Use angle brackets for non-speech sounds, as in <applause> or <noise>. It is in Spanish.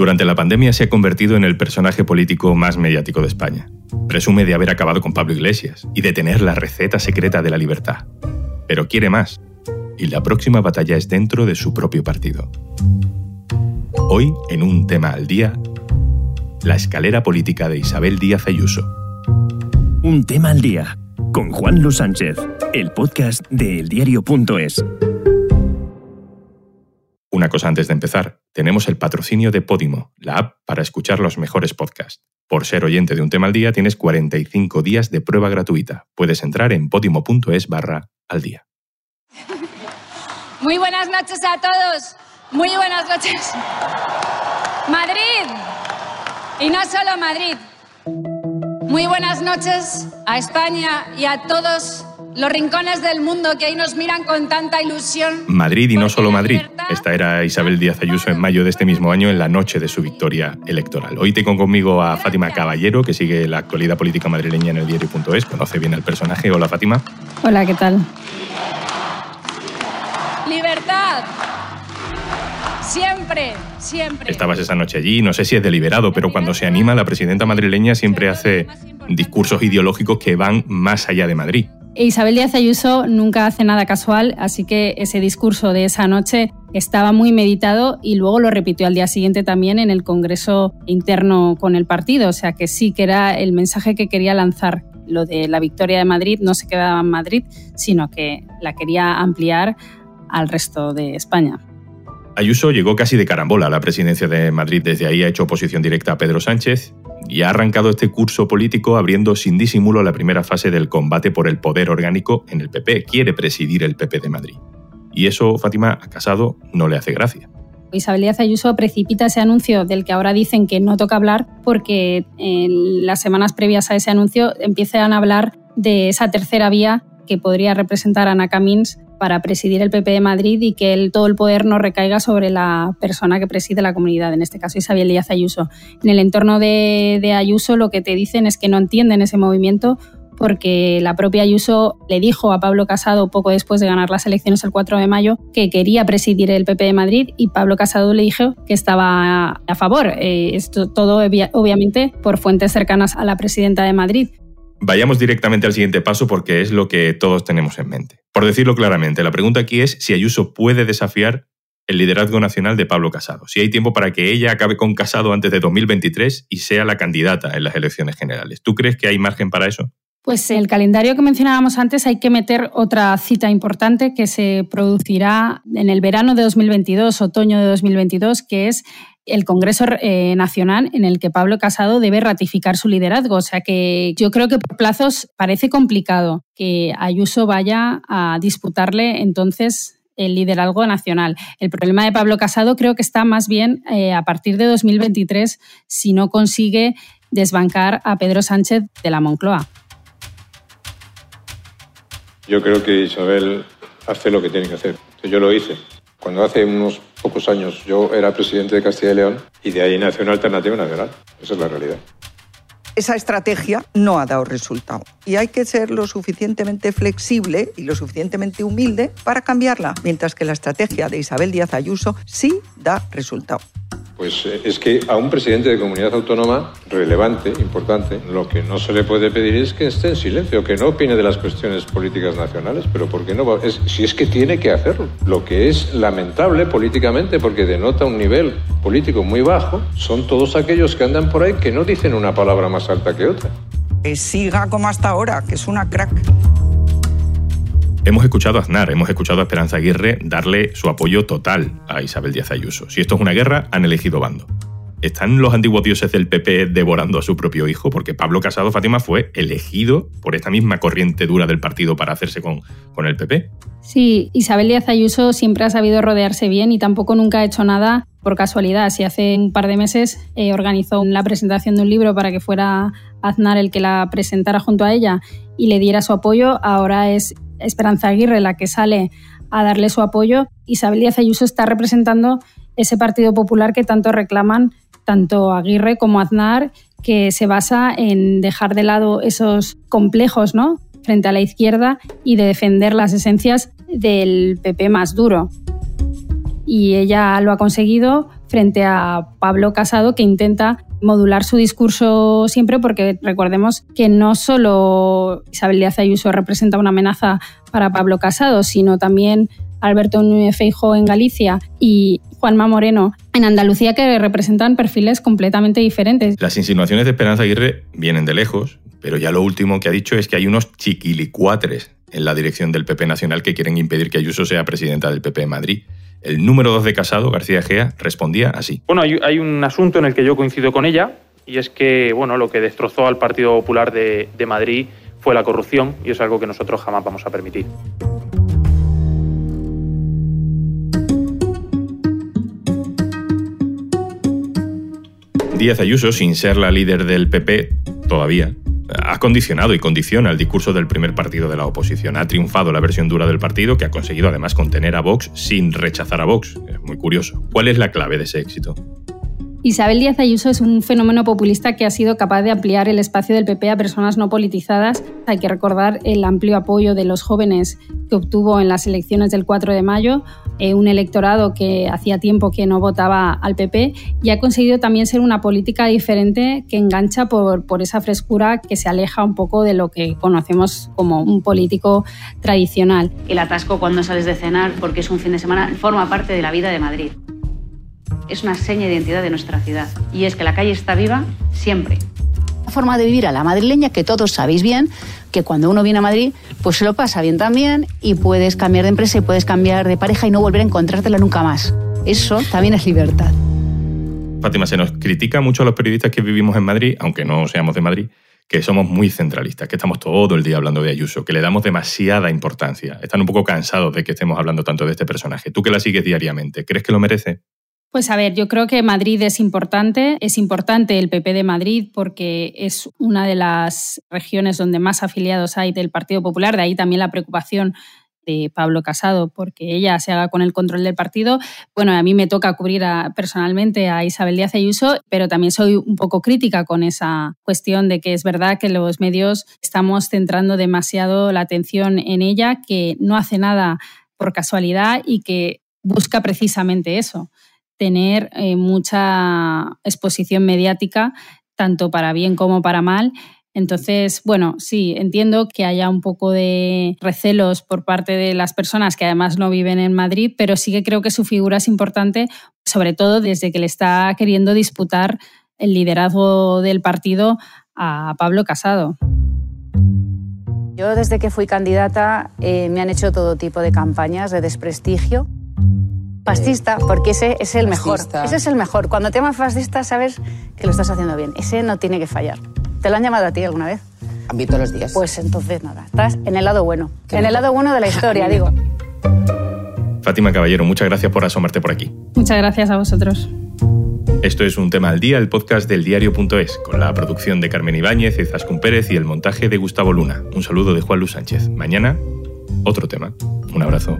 Durante la pandemia se ha convertido en el personaje político más mediático de España. Presume de haber acabado con Pablo Iglesias y de tener la receta secreta de la libertad. Pero quiere más. Y la próxima batalla es dentro de su propio partido. Hoy, en un tema al día, la escalera política de Isabel Díaz Ayuso. Un tema al día, con Juan Luis Sánchez, el podcast de eldiario.es. Una cosa antes de empezar, tenemos el patrocinio de Podimo, la app para escuchar los mejores podcasts. Por ser oyente de un tema al día tienes 45 días de prueba gratuita. Puedes entrar en podimo.es barra al día. Muy buenas noches a todos. Muy buenas noches. Madrid. Y no solo Madrid. Muy buenas noches a España y a todos los rincones del mundo que ahí nos miran con tanta ilusión. Madrid y no solo Madrid. Esta era Isabel Díaz Ayuso en mayo de este mismo año, en la noche de su victoria electoral. Hoy tengo conmigo a Fátima Caballero, que sigue la actualidad política madrileña en el diario.es, conoce bien al personaje. Hola Fátima. Hola, ¿qué tal? Libertad. Siempre, siempre. Estabas esa noche allí, no sé si es deliberado, pero cuando se anima, la presidenta madrileña siempre hace discursos ideológicos que van más allá de Madrid. Isabel Díaz Ayuso nunca hace nada casual, así que ese discurso de esa noche estaba muy meditado y luego lo repitió al día siguiente también en el Congreso interno con el partido, o sea que sí que era el mensaje que quería lanzar. Lo de la victoria de Madrid no se quedaba en Madrid, sino que la quería ampliar al resto de España. Ayuso llegó casi de carambola a la presidencia de Madrid. Desde ahí ha hecho oposición directa a Pedro Sánchez y ha arrancado este curso político abriendo sin disimulo la primera fase del combate por el poder orgánico en el PP. Quiere presidir el PP de Madrid. Y eso, Fátima, a Casado no le hace gracia. Isabel Díaz Ayuso precipita ese anuncio del que ahora dicen que no toca hablar porque en las semanas previas a ese anuncio empiezan a hablar de esa tercera vía que podría representar a Ana Camins para presidir el PP de Madrid y que todo el poder no recaiga sobre la persona que preside la comunidad, en este caso Isabel Díaz Ayuso. En el entorno de, de Ayuso lo que te dicen es que no entienden ese movimiento porque la propia Ayuso le dijo a Pablo Casado poco después de ganar las elecciones el 4 de mayo que quería presidir el PP de Madrid y Pablo Casado le dijo que estaba a favor. Eh, esto todo obviamente por fuentes cercanas a la presidenta de Madrid. Vayamos directamente al siguiente paso porque es lo que todos tenemos en mente. Por decirlo claramente, la pregunta aquí es si Ayuso puede desafiar el liderazgo nacional de Pablo Casado, si hay tiempo para que ella acabe con Casado antes de 2023 y sea la candidata en las elecciones generales. ¿Tú crees que hay margen para eso? Pues el calendario que mencionábamos antes hay que meter otra cita importante que se producirá en el verano de 2022, otoño de 2022, que es el Congreso eh, Nacional en el que Pablo Casado debe ratificar su liderazgo. O sea que yo creo que por plazos parece complicado que Ayuso vaya a disputarle entonces el liderazgo nacional. El problema de Pablo Casado creo que está más bien eh, a partir de 2023 si no consigue desbancar a Pedro Sánchez de la Moncloa. Yo creo que Isabel hace lo que tiene que hacer. Yo lo hice. Cuando hace unos pocos años yo era presidente de Castilla y León y de ahí nació una alternativa nacional. Esa es la realidad. Esa estrategia no ha dado resultado y hay que ser lo suficientemente flexible y lo suficientemente humilde para cambiarla, mientras que la estrategia de Isabel Díaz Ayuso sí da resultado. Pues eh, es que a un presidente de comunidad autónoma relevante, importante, lo que no se le puede pedir es que esté en silencio, que no opine de las cuestiones políticas nacionales, pero ¿por qué no? Es, si es que tiene que hacerlo. Lo que es lamentable políticamente, porque denota un nivel político muy bajo, son todos aquellos que andan por ahí que no dicen una palabra más alta que otra. Que siga como hasta ahora, que es una crack. Hemos escuchado a Aznar, hemos escuchado a Esperanza Aguirre darle su apoyo total a Isabel Díaz Ayuso. Si esto es una guerra, han elegido bando. ¿Están los antiguos dioses del PP devorando a su propio hijo? Porque Pablo Casado Fátima fue elegido por esta misma corriente dura del partido para hacerse con, con el PP. Sí, Isabel Díaz Ayuso siempre ha sabido rodearse bien y tampoco nunca ha hecho nada por casualidad. Si hace un par de meses eh, organizó la presentación de un libro para que fuera Aznar el que la presentara junto a ella y le diera su apoyo, ahora es Esperanza Aguirre la que sale a darle su apoyo, Isabel Díaz Ayuso está representando ese Partido Popular que tanto reclaman tanto Aguirre como Aznar, que se basa en dejar de lado esos complejos ¿no? frente a la izquierda y de defender las esencias del PP más duro. Y ella lo ha conseguido frente a Pablo Casado, que intenta modular su discurso siempre, porque recordemos que no solo Isabel Díaz Ayuso representa una amenaza para Pablo Casado, sino también Alberto Núñez Feijóo en Galicia y Juanma Moreno en Andalucía, que representan perfiles completamente diferentes. Las insinuaciones de Esperanza Aguirre vienen de lejos, pero ya lo último que ha dicho es que hay unos chiquilicuatres en la dirección del PP Nacional que quieren impedir que Ayuso sea presidenta del PP en Madrid. El número 2 de Casado, García Gea, respondía así. Bueno, hay, un asunto en el que yo coincido con ella, y es que bueno, lo que destrozó al Partido Popular de, de Madrid fue la corrupción, y es algo que nosotros jamás vamos a permitir. Díaz Ayuso, sin ser la líder del PP todavía, ha condicionado y condiciona el discurso del primer partido de la oposición. Ha triunfado la versión dura del partido, que ha conseguido además contener a Vox sin rechazar a Vox. Es muy curioso. ¿Cuál es la clave de ese éxito? Isabel Díaz Ayuso es un fenómeno populista que ha sido capaz de ampliar el espacio del PP a personas no politizadas. Hay que recordar el amplio apoyo de los jóvenes que obtuvo en las elecciones del 4 de mayo, eh, un electorado que hacía tiempo que no votaba al PP y ha conseguido también ser una política diferente que engancha por, por esa frescura que se aleja un poco de lo que conocemos como un político tradicional. El atasco cuando sales de cenar porque es un fin de semana forma parte de la vida de Madrid es una seña de identidad de nuestra ciudad y es que la calle está viva siempre. La forma de vivir a la madrileña que todos sabéis bien, que cuando uno viene a Madrid, pues se lo pasa bien también y puedes cambiar de empresa y puedes cambiar de pareja y no volver a encontrártela nunca más. Eso también es libertad. Fátima, se nos critica mucho a los periodistas que vivimos en Madrid, aunque no seamos de Madrid, que somos muy centralistas, que estamos todo el día hablando de Ayuso, que le damos demasiada importancia. Están un poco cansados de que estemos hablando tanto de este personaje. Tú que la sigues diariamente, ¿crees que lo merece? Pues a ver, yo creo que Madrid es importante. Es importante el PP de Madrid porque es una de las regiones donde más afiliados hay del Partido Popular. De ahí también la preocupación de Pablo Casado porque ella se haga con el control del partido. Bueno, a mí me toca cubrir personalmente a Isabel Díaz Ayuso, pero también soy un poco crítica con esa cuestión de que es verdad que los medios estamos centrando demasiado la atención en ella, que no hace nada por casualidad y que busca precisamente eso tener eh, mucha exposición mediática, tanto para bien como para mal. Entonces, bueno, sí, entiendo que haya un poco de recelos por parte de las personas que además no viven en Madrid, pero sí que creo que su figura es importante, sobre todo desde que le está queriendo disputar el liderazgo del partido a Pablo Casado. Yo desde que fui candidata eh, me han hecho todo tipo de campañas de desprestigio Fascista, porque ese es el mejor. Ese es el mejor. Cuando te llaman fascista, sabes que lo estás haciendo bien. Ese no tiene que fallar. ¿Te lo han llamado a ti alguna vez? A mí todos los días. Pues entonces nada, estás en el lado bueno. En el lado bueno de la historia, <laughs> digo. Fátima Caballero, muchas gracias por asomarte por aquí. Muchas gracias a vosotros. Esto es Un Tema al Día, el podcast del diario.es, con la producción de Carmen Ibáñez, Izaskun Pérez y el montaje de Gustavo Luna. Un saludo de Juan Luis Sánchez. Mañana, otro tema. Un abrazo.